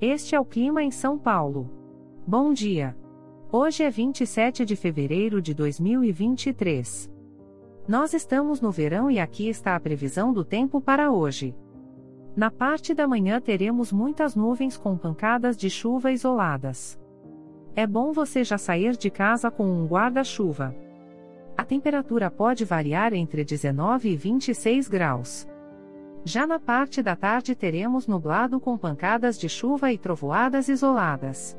Este é o clima em São Paulo. Bom dia. Hoje é 27 de fevereiro de 2023. Nós estamos no verão e aqui está a previsão do tempo para hoje. Na parte da manhã teremos muitas nuvens com pancadas de chuva isoladas. É bom você já sair de casa com um guarda-chuva. A temperatura pode variar entre 19 e 26 graus. Já na parte da tarde teremos nublado com pancadas de chuva e trovoadas isoladas.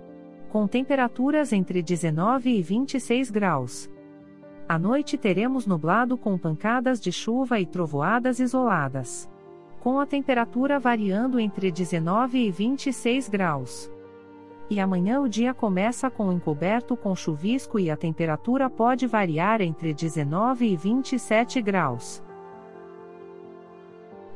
Com temperaturas entre 19 e 26 graus. À noite teremos nublado com pancadas de chuva e trovoadas isoladas. Com a temperatura variando entre 19 e 26 graus. E amanhã o dia começa com encoberto com chuvisco e a temperatura pode variar entre 19 e 27 graus.